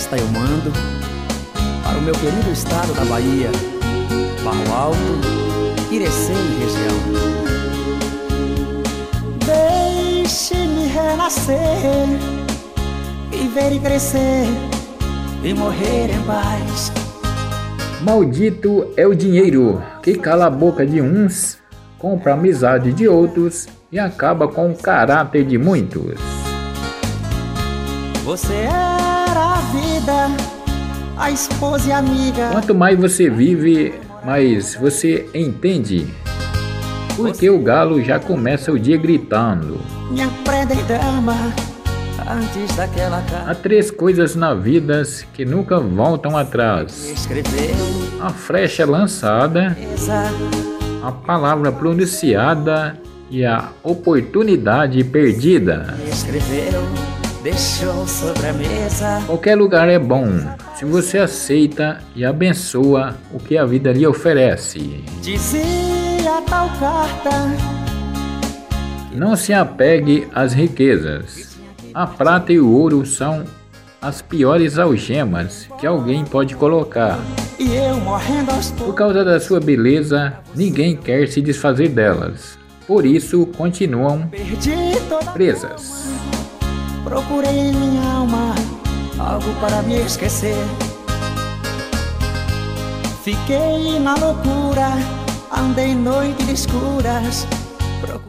Esta eu mando para o meu querido estado da Bahia, Barro Alto, Irecê e região. Deixe-me renascer, viver e crescer e morrer em paz. Maldito é o dinheiro que cala a boca de uns, compra a amizade de outros e acaba com o caráter de muitos. Você era a vida, a esposa e amiga. Quanto mais você vive, mais você entende. Porque o galo já começa o dia gritando. Minha dama, antes daquela Há três coisas na vida que nunca voltam atrás: a flecha lançada, a palavra pronunciada e a oportunidade perdida. escreveu, deixou sobre a mesa. Qualquer lugar é bom se você aceita e abençoa o que a vida lhe oferece. Dizia tal carta, Não se apegue às riquezas. A prata e o ouro são as piores algemas que alguém pode colocar. e Por causa da sua beleza, ninguém quer se desfazer delas. Por isso, continuam presas. Procurei em minha alma algo para me esquecer. Fiquei na loucura, andei noites escuras,